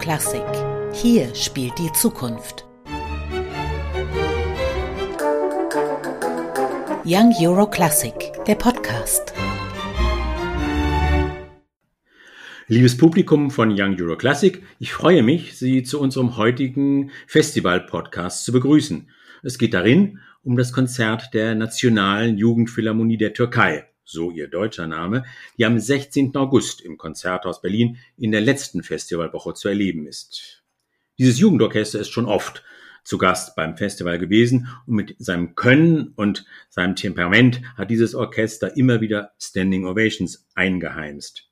Classic. Hier spielt die Zukunft. Young Euro Classic, der Podcast. Liebes Publikum von Young Euro Classic, ich freue mich, Sie zu unserem heutigen Festival-Podcast zu begrüßen. Es geht darin um das Konzert der Nationalen Jugendphilharmonie der Türkei so ihr deutscher Name, die am 16. August im Konzerthaus Berlin in der letzten Festivalwoche zu erleben ist. Dieses Jugendorchester ist schon oft zu Gast beim Festival gewesen und mit seinem Können und seinem Temperament hat dieses Orchester immer wieder Standing Ovations eingeheimst.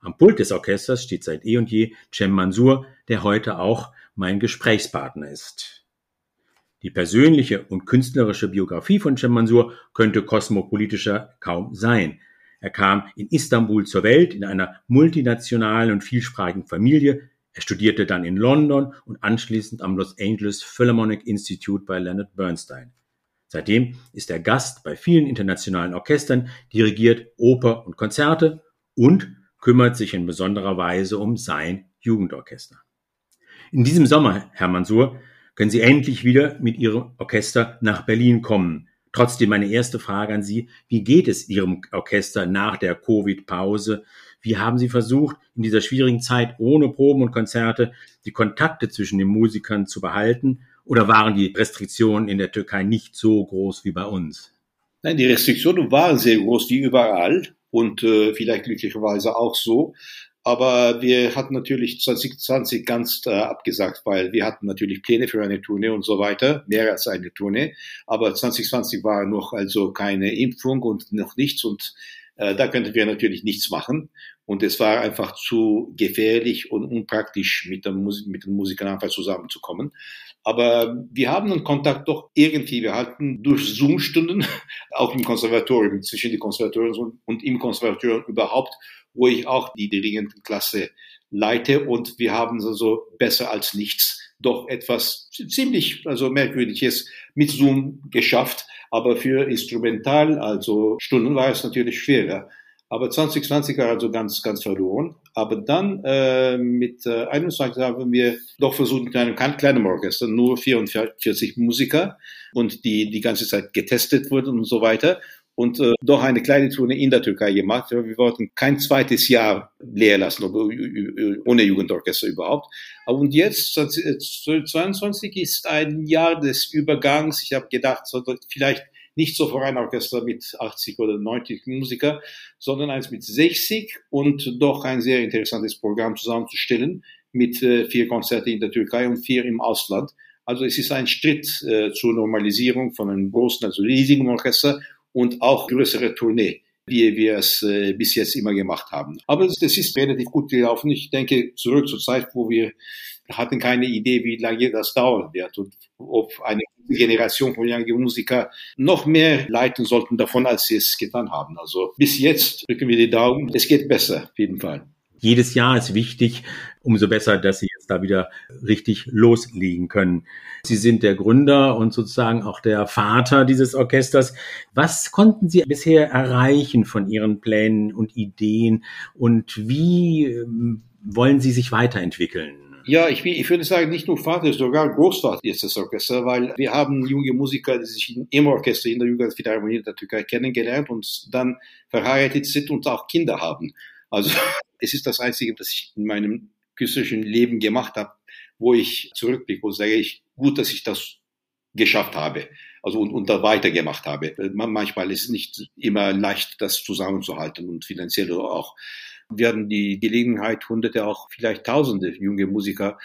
Am Pult des Orchesters steht seit eh und je Cem Mansur, der heute auch mein Gesprächspartner ist. Die persönliche und künstlerische Biografie von Cem Mansur könnte kosmopolitischer kaum sein. Er kam in Istanbul zur Welt in einer multinationalen und vielsprachigen Familie. Er studierte dann in London und anschließend am Los Angeles Philharmonic Institute bei Leonard Bernstein. Seitdem ist er Gast bei vielen internationalen Orchestern, dirigiert Oper und Konzerte und kümmert sich in besonderer Weise um sein Jugendorchester. In diesem Sommer, Herr Mansur, können Sie endlich wieder mit Ihrem Orchester nach Berlin kommen. Trotzdem meine erste Frage an Sie. Wie geht es Ihrem Orchester nach der Covid-Pause? Wie haben Sie versucht, in dieser schwierigen Zeit ohne Proben und Konzerte die Kontakte zwischen den Musikern zu behalten? Oder waren die Restriktionen in der Türkei nicht so groß wie bei uns? Nein, die Restriktionen waren sehr groß wie überall und äh, vielleicht glücklicherweise auch so. Aber wir hatten natürlich 2020 ganz äh, abgesagt, weil wir hatten natürlich Pläne für eine Tournee und so weiter, mehr als eine Tournee. Aber 2020 war noch also keine Impfung und noch nichts und äh, da könnten wir natürlich nichts machen. Und es war einfach zu gefährlich und unpraktisch, mit, der Musik, mit den Musikern einfach zusammenzukommen. Aber wir haben einen Kontakt doch irgendwie. Wir hatten durch Zoom-Stunden, auch im Konservatorium, zwischen den Konservatorien und im Konservatorium überhaupt wo ich auch die Dirigentenklasse leite und wir haben also besser als nichts doch etwas ziemlich also merkwürdiges mit Zoom geschafft, aber für Instrumental, also Stunden war es natürlich schwerer. Aber 2020 war also ganz, ganz verloren. Aber dann äh, mit äh, 21 haben wir doch versucht mit einem kleinen Orchester, nur 44 Musiker und die die ganze Zeit getestet wurden und so weiter und äh, doch eine kleine Tournee in der Türkei gemacht. Wir wollten kein zweites Jahr leer lassen, ohne Jugendorchester überhaupt. Und jetzt, 2022 ist ein Jahr des Übergangs. Ich habe gedacht, vielleicht nicht so für ein Orchester mit 80 oder 90 Musiker, sondern eins mit 60 und doch ein sehr interessantes Programm zusammenzustellen mit äh, vier Konzerten in der Türkei und vier im Ausland. Also es ist ein Schritt äh, zur Normalisierung von einem großen, also riesigen Orchester und auch größere Tournee wie wir es äh, bis jetzt immer gemacht haben. Aber das ist relativ gut gelaufen. Ich denke zurück zur Zeit, wo wir hatten keine Idee, wie lange das dauern wird und ob eine Generation von jungen Musiker noch mehr leiten sollten davon, als sie es getan haben. Also bis jetzt drücken wir die Daumen. Es geht besser, auf jeden Fall. Jedes Jahr ist wichtig, umso besser, dass Sie da wieder richtig loslegen können. Sie sind der Gründer und sozusagen auch der Vater dieses Orchesters. Was konnten Sie bisher erreichen von Ihren Plänen und Ideen und wie ähm, wollen Sie sich weiterentwickeln? Ja, ich, ich würde sagen, nicht nur Vater, sogar Großvater ist das Orchester, weil wir haben junge Musiker, die sich im Orchester in der Jugendphilharmonie der Türkei kennengelernt und dann verheiratet sind und auch Kinder haben. Also es ist das Einzige, das ich in meinem künstlerischen Leben gemacht habe, wo ich zurückblicke und sage ich, gut, dass ich das geschafft habe. Also und, und da weitergemacht habe. Manchmal ist es nicht immer leicht, das zusammenzuhalten und finanziell auch. Wir hatten die Gelegenheit, hunderte, auch vielleicht tausende junge Musiker,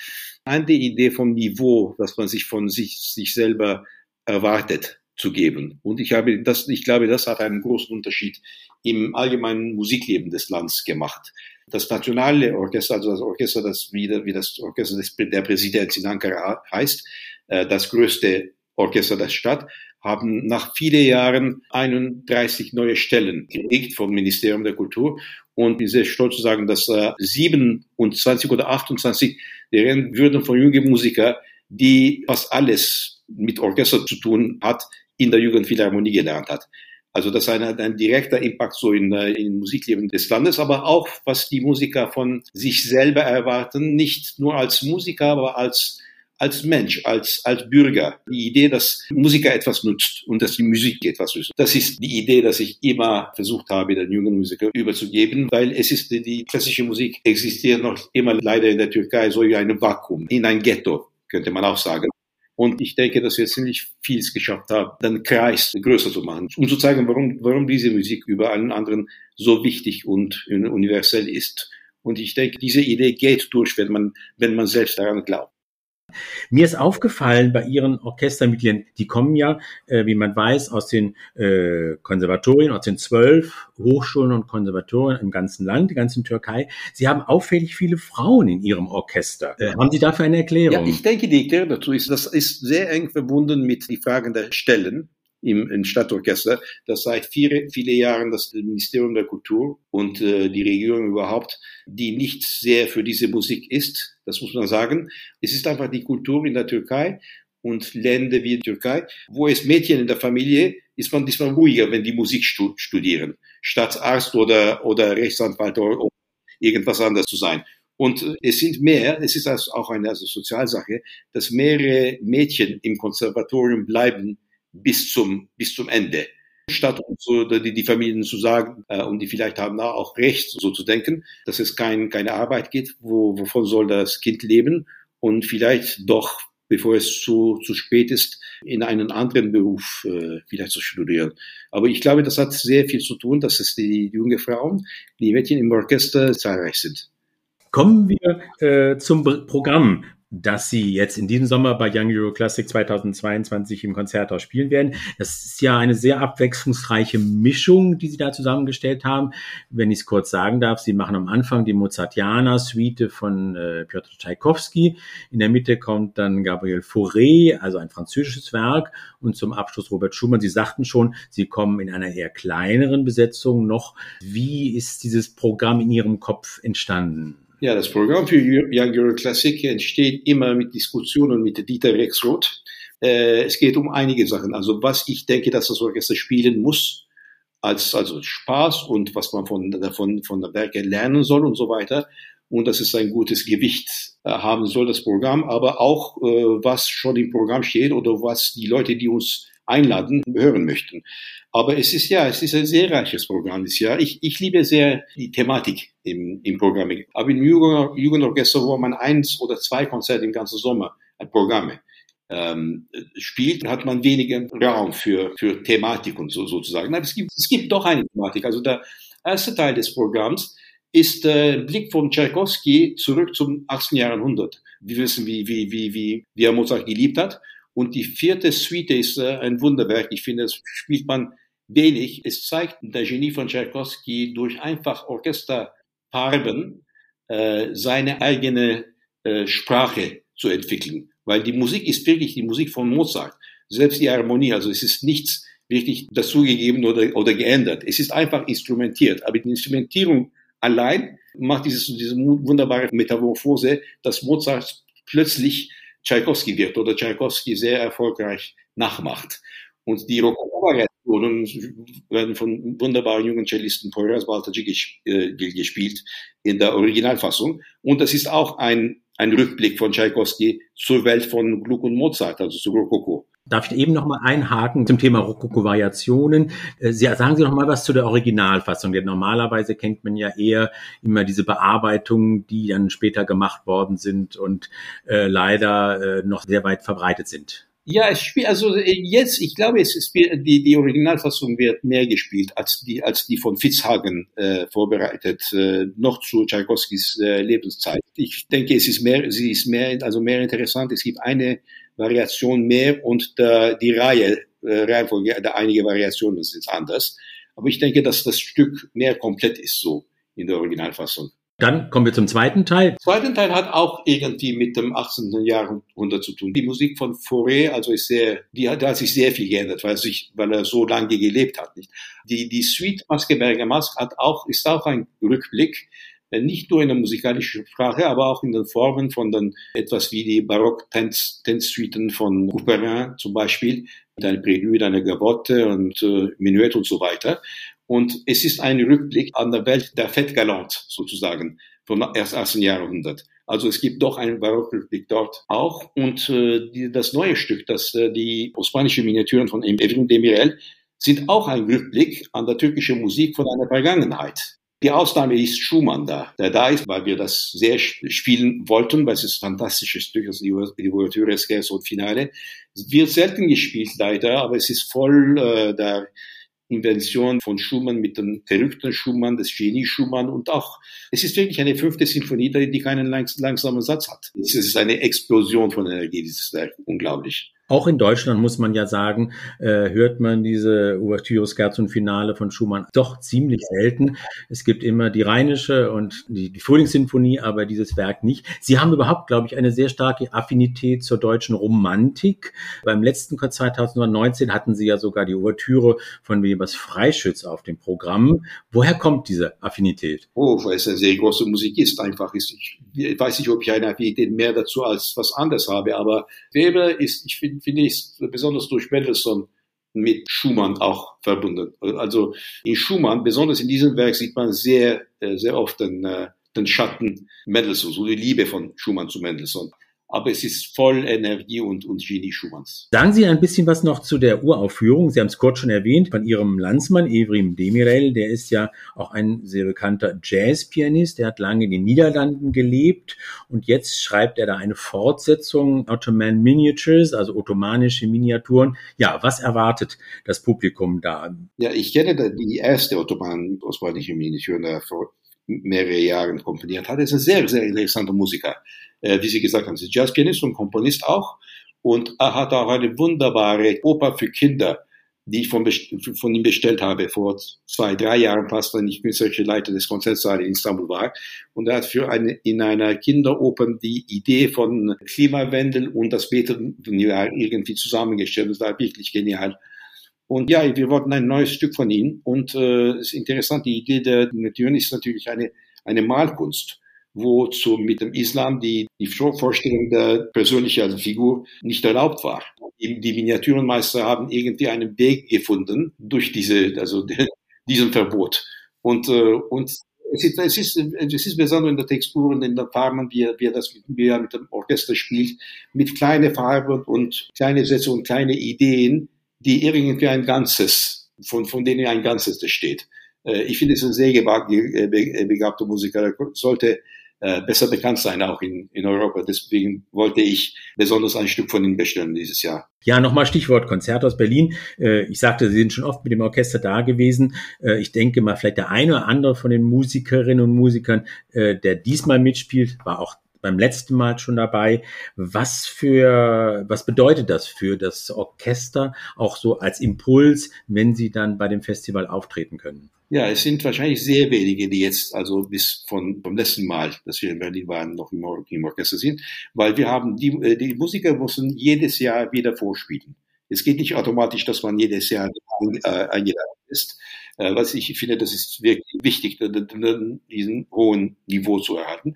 eine Idee vom Niveau, das man sich von sich, sich selber erwartet, zu geben. Und ich habe das, ich glaube, das hat einen großen Unterschied im allgemeinen Musikleben des Landes gemacht. Das nationale Orchester, also das Orchester, das wieder wie das Orchester des, der Präsident in Ankara heißt, äh, das größte Orchester der Stadt, haben nach vielen Jahren 31 neue Stellen gelegt vom Ministerium der Kultur. Und ich bin sehr stolz zu sagen, dass äh, 27 oder 28 deren würden von jungen Musikern, die fast alles mit Orchester zu tun hat, in der Jugendphilharmonie gelernt hat. Also das ist ein, ein direkter Impact so in, äh, in Musikleben des Landes, aber auch was die Musiker von sich selber erwarten, nicht nur als Musiker, aber als als Mensch, als, als Bürger. Die Idee, dass Musiker etwas nutzt und dass die Musik etwas nutzt. Das ist die Idee, dass ich immer versucht habe, den jungen Musiker überzugeben, weil es ist, die klassische Musik existiert noch immer leider in der Türkei so wie ein Vakuum, in ein Ghetto, könnte man auch sagen. Und ich denke, dass wir ziemlich vieles geschafft haben, den Kreis größer zu machen, um zu zeigen, warum, warum diese Musik über allen anderen so wichtig und universell ist. Und ich denke, diese Idee geht durch, wenn man, wenn man selbst daran glaubt. Mir ist aufgefallen bei Ihren Orchestermitgliedern, die kommen ja, äh, wie man weiß, aus den äh, Konservatorien, aus den zwölf Hochschulen und Konservatorien im ganzen Land, der ganzen Türkei. Sie haben auffällig viele Frauen in Ihrem Orchester. Äh, haben Sie dafür eine Erklärung? Ja, ich denke, die Erklärung dazu ist, das ist sehr eng verbunden mit den Fragen der Stellen im, im Stadtorchester, das seit viele, viele Jahren das Ministerium der Kultur und äh, die Regierung überhaupt, die nicht sehr für diese Musik ist, das muss man sagen. Es ist einfach die Kultur in der Türkei und Länder wie Türkei, wo es Mädchen in der Familie ist man diesmal ruhiger, wenn die Musik studieren, statt Arzt oder, oder Rechtsanwalt oder irgendwas anderes zu sein. Und es sind mehr, es ist also auch eine also Sozialsache, dass mehrere Mädchen im Konservatorium bleiben bis zum, bis zum Ende. Statt so die, die Familien zu sagen, äh, und die vielleicht haben da auch Recht, so zu denken, dass es kein, keine Arbeit gibt, wo, wovon soll das Kind leben und vielleicht doch, bevor es zu, zu spät ist, in einen anderen Beruf äh, vielleicht zu studieren. Aber ich glaube, das hat sehr viel zu tun, dass es die, die junge Frauen, die Mädchen im Orchester zahlreich sind. Kommen wir äh, zum Programm dass sie jetzt in diesem Sommer bei Young Euro Classic 2022 im Konzerthaus spielen werden. Das ist ja eine sehr abwechslungsreiche Mischung, die sie da zusammengestellt haben. Wenn ich es kurz sagen darf, sie machen am Anfang die Mozartiana-Suite von äh, Piotr Tchaikovsky. In der Mitte kommt dann Gabriel Fauré, also ein französisches Werk. Und zum Abschluss Robert Schumann. Sie sagten schon, Sie kommen in einer eher kleineren Besetzung noch. Wie ist dieses Programm in Ihrem Kopf entstanden? Ja, das Programm für Young Euro Classic entsteht immer mit Diskussionen mit Dieter Rexroth. Äh, es geht um einige Sachen. Also was ich denke, dass das Orchester spielen muss, als also Spaß und was man von, davon, von der Werke lernen soll und so weiter. Und dass es ein gutes Gewicht äh, haben soll, das Programm, aber auch äh, was schon im Programm steht oder was die Leute, die uns einladen, hören möchten. Aber es ist ja, es ist ein sehr reiches Programm dieses Jahr. Ich, ich liebe sehr die Thematik im, im Programm. Aber im Jugendorchester, wo man eins oder zwei Konzerte im ganzen Sommer, ein Programme, ähm, spielt, hat man weniger Raum für, für Thematik und so sozusagen. Aber es gibt, es gibt doch eine Thematik. Also der erste Teil des Programms ist der Blick von Tchaikovsky zurück zum 18. Jahrhundert. Wir wissen, wie, wie, wie, wie, wie er Mozart geliebt hat. Und die vierte Suite ist äh, ein Wunderwerk. Ich finde, das spielt man wenig. Es zeigt der Genie von Tchaikovsky durch einfach Orchesterfarben äh, seine eigene äh, Sprache zu entwickeln. Weil die Musik ist wirklich die Musik von Mozart. Selbst die Harmonie, also es ist nichts wirklich dazugegeben oder, oder geändert. Es ist einfach instrumentiert. Aber die Instrumentierung allein macht dieses, diese wunderbare Metamorphose, dass Mozart plötzlich Tchaikovsky wird oder Tchaikovsky sehr erfolgreich nachmacht. Und die Rokoko-Variationen werden von wunderbaren jungen Cellisten Poyraz Baltacı äh, gespielt in der Originalfassung. Und das ist auch ein, ein Rückblick von Tchaikovsky zur Welt von Gluck und Mozart, also zu Rokoko. Darf ich eben noch mal einhaken zum Thema Rokoko-Variationen? Äh, Sie, sagen Sie noch mal was zu der Originalfassung. Denn normalerweise kennt man ja eher immer diese Bearbeitungen, die dann später gemacht worden sind und äh, leider äh, noch sehr weit verbreitet sind. Ja, es spielt also äh, jetzt, ich glaube, es ist die die Originalfassung wird mehr gespielt als die als die von Fitzhagen äh, vorbereitet äh, noch zu Tchaikovskis äh, Lebenszeit. Ich denke, es ist mehr, sie ist mehr also mehr interessant. Es gibt eine Variation mehr und der, die Reihe äh, Reihenfolge der einige Variationen ist anders. Aber ich denke, dass das Stück mehr komplett ist so in der Originalfassung. Dann kommen wir zum zweiten Teil. Der zweite Teil hat auch irgendwie mit dem 18. Jahrhundert zu tun. Die Musik von Fauré, also ist sehr, die hat, da hat sich sehr viel geändert, weil, sich, weil er so lange gelebt hat, nicht? Die, die Suite Maskeberger Mask hat auch, ist auch ein Rückblick nicht nur in der musikalischen Sprache, aber auch in den Formen von den etwas wie die Barock-Tanzsuiten von Couperin zum Beispiel, mit einer Prälude, einer Gavotte und äh, Menuett und so weiter. Und es ist ein Rückblick an der Welt der Fête Galante sozusagen vom 18. Jahrhundert. Also es gibt doch einen Barockrückblick dort auch. Und äh, die, das neue Stück, das äh, die osmanische Miniaturen von Evrim Demirel, sind auch ein Rückblick an der türkische Musik von einer Vergangenheit. Die Ausnahme ist Schumann da, der da ist, weil wir das sehr spielen wollten, weil es ist ein fantastisches Stück, also die Ouverture, Scherzo und Finale. Es wird selten gespielt leider, aber es ist voll äh, der Invention von Schumann mit dem verrückten Schumann, des Genie Schumann und auch, es ist wirklich eine fünfte Sinfonie, die keinen langsamen Satz hat. Es ist eine Explosion von Energie, dieses Werk. Unglaublich. Auch in Deutschland muss man ja sagen, äh, hört man diese Ouvertüre, Scherzo und Finale von Schumann doch ziemlich selten. Es gibt immer die Rheinische und die, die Frühlingssinfonie, aber dieses Werk nicht. Sie haben überhaupt, glaube ich, eine sehr starke Affinität zur deutschen Romantik. Beim letzten Konzert 2019 hatten Sie ja sogar die Ouvertüre von Webers Freischütz auf dem Programm. Woher kommt diese Affinität? Oh, weil es eine sehr große Musik ist. Einfach ist, ich weiß nicht, ob ich eine Affinität mehr dazu als was anderes habe, aber Weber ist, ich finde, finde ich, besonders durch Mendelssohn mit Schumann auch verbunden. Also in Schumann, besonders in diesem Werk, sieht man sehr, äh, sehr oft den, äh, den Schatten Mendelssohn, so die Liebe von Schumann zu Mendelssohn aber es ist voll Energie und, und Genie Schumanns. Sagen Sie ein bisschen was noch zu der Uraufführung. Sie haben es kurz schon erwähnt, von Ihrem Landsmann Evrim Demirel. Der ist ja auch ein sehr bekannter Jazzpianist. Der hat lange in den Niederlanden gelebt und jetzt schreibt er da eine Fortsetzung, Ottoman Miniatures, also ottomanische Miniaturen. Ja, was erwartet das Publikum da? Ja, ich kenne die erste Ottoman, osmanische Miniatur, vor mehrere Jahren komponiert hat. Er ist ein sehr, sehr interessanter Musiker äh, wie Sie gesagt haben, ist Jazzpianist und Komponist auch. Und er hat auch eine wunderbare Oper für Kinder, die ich von, von ihm bestellt habe vor zwei, drei Jahren fast, wenn ich künstlerische Leiter des Konzertsaals in Istanbul war. Und er hat für eine, in einer Kinderoper die Idee von Klimawandel und das Beten irgendwie zusammengestellt. Das war wirklich genial. Und ja, wir wollten ein neues Stück von ihm. Und äh, es ist interessant, die Idee der Miniaturen ist natürlich eine, eine Malkunst wo zu, mit dem Islam die, die Vorstellung der persönlichen Figur nicht erlaubt war. Die, Miniaturenmeister haben irgendwie einen Weg gefunden durch diese, also diesen Verbot. Und, äh, und es ist, es ist, es ist besonders in der Textur und in den Farben, wie, wie das wie er mit dem Orchester spielt, mit kleinen Farben und kleine Sätze und kleine Ideen, die irgendwie ein Ganzes, von, von denen ein Ganzes steht. Äh, ich finde es ein sehr äh, begabter Musiker. Er sollte äh, besser bekannt sein, auch in, in Europa. Deswegen wollte ich besonders ein Stück von Ihnen bestellen dieses Jahr. Ja, nochmal Stichwort Konzert aus Berlin. Äh, ich sagte, Sie sind schon oft mit dem Orchester da gewesen. Äh, ich denke mal, vielleicht der eine oder andere von den Musikerinnen und Musikern, der diesmal mitspielt, war auch beim letzten Mal schon dabei. Was für, was bedeutet das für das Orchester auch so als Impuls, wenn Sie dann bei dem Festival auftreten können? Ja, es sind wahrscheinlich sehr wenige, die jetzt also bis von vom letzten Mal, dass wir in Berlin waren, noch im, im Orchester sind, weil wir haben die, äh, die Musiker müssen jedes Jahr wieder vorspielen. Es geht nicht automatisch, dass man jedes Jahr äh, eingeladen ist. Äh, was ich finde, das ist wirklich wichtig, diesen hohen Niveau zu erhalten.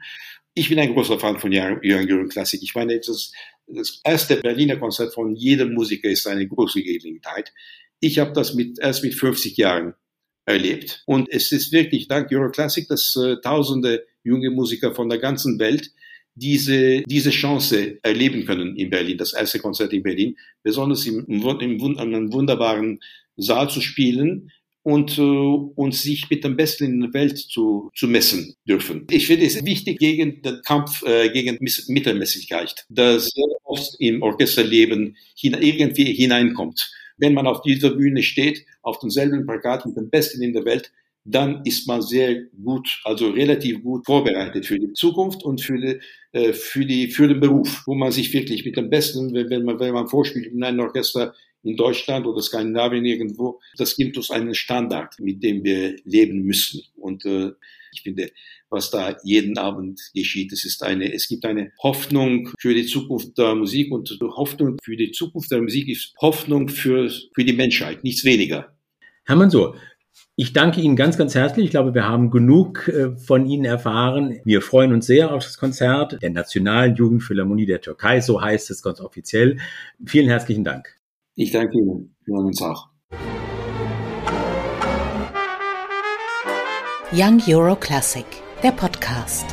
Ich bin ein großer Fan von Young Europe Classic. Ich meine, das, das erste Berliner Konzert von jedem Musiker ist eine große Gelegenheit. Ich habe das mit, erst mit 50 Jahren erlebt. Und es ist wirklich dank Euroclassic, dass äh, tausende junge Musiker von der ganzen Welt diese, diese Chance erleben können in Berlin, das erste Konzert in Berlin, besonders im, im, im einem wunderbaren Saal zu spielen und, äh, und sich mit dem Besten in der Welt zu, zu messen dürfen. Ich finde es wichtig gegen den Kampf äh, gegen Mittelmäßigkeit, dass sehr oft im Orchesterleben hin, irgendwie hineinkommt wenn man auf dieser Bühne steht, auf demselben Plakat mit dem Besten in der Welt, dann ist man sehr gut, also relativ gut vorbereitet für die Zukunft und für, die, äh, für, die, für den Beruf, wo man sich wirklich mit dem Besten, wenn man, wenn man vorspielt in einem Orchester in Deutschland oder Skandinavien irgendwo, das gibt uns einen Standard, mit dem wir leben müssen. Und äh, ich finde, was da jeden Abend geschieht, es ist eine, es gibt eine Hoffnung für die Zukunft der Musik und Hoffnung für die Zukunft der Musik ist Hoffnung für, für die Menschheit, nichts weniger. Herr Mansour, ich danke Ihnen ganz, ganz herzlich. Ich glaube, wir haben genug äh, von Ihnen erfahren. Wir freuen uns sehr auf das Konzert der Nationalen Jugendphilharmonie der Türkei, so heißt es ganz offiziell. Vielen herzlichen Dank. Ich danke Ihnen. Wir hören uns auch. Young Euro Classic, der Podcast.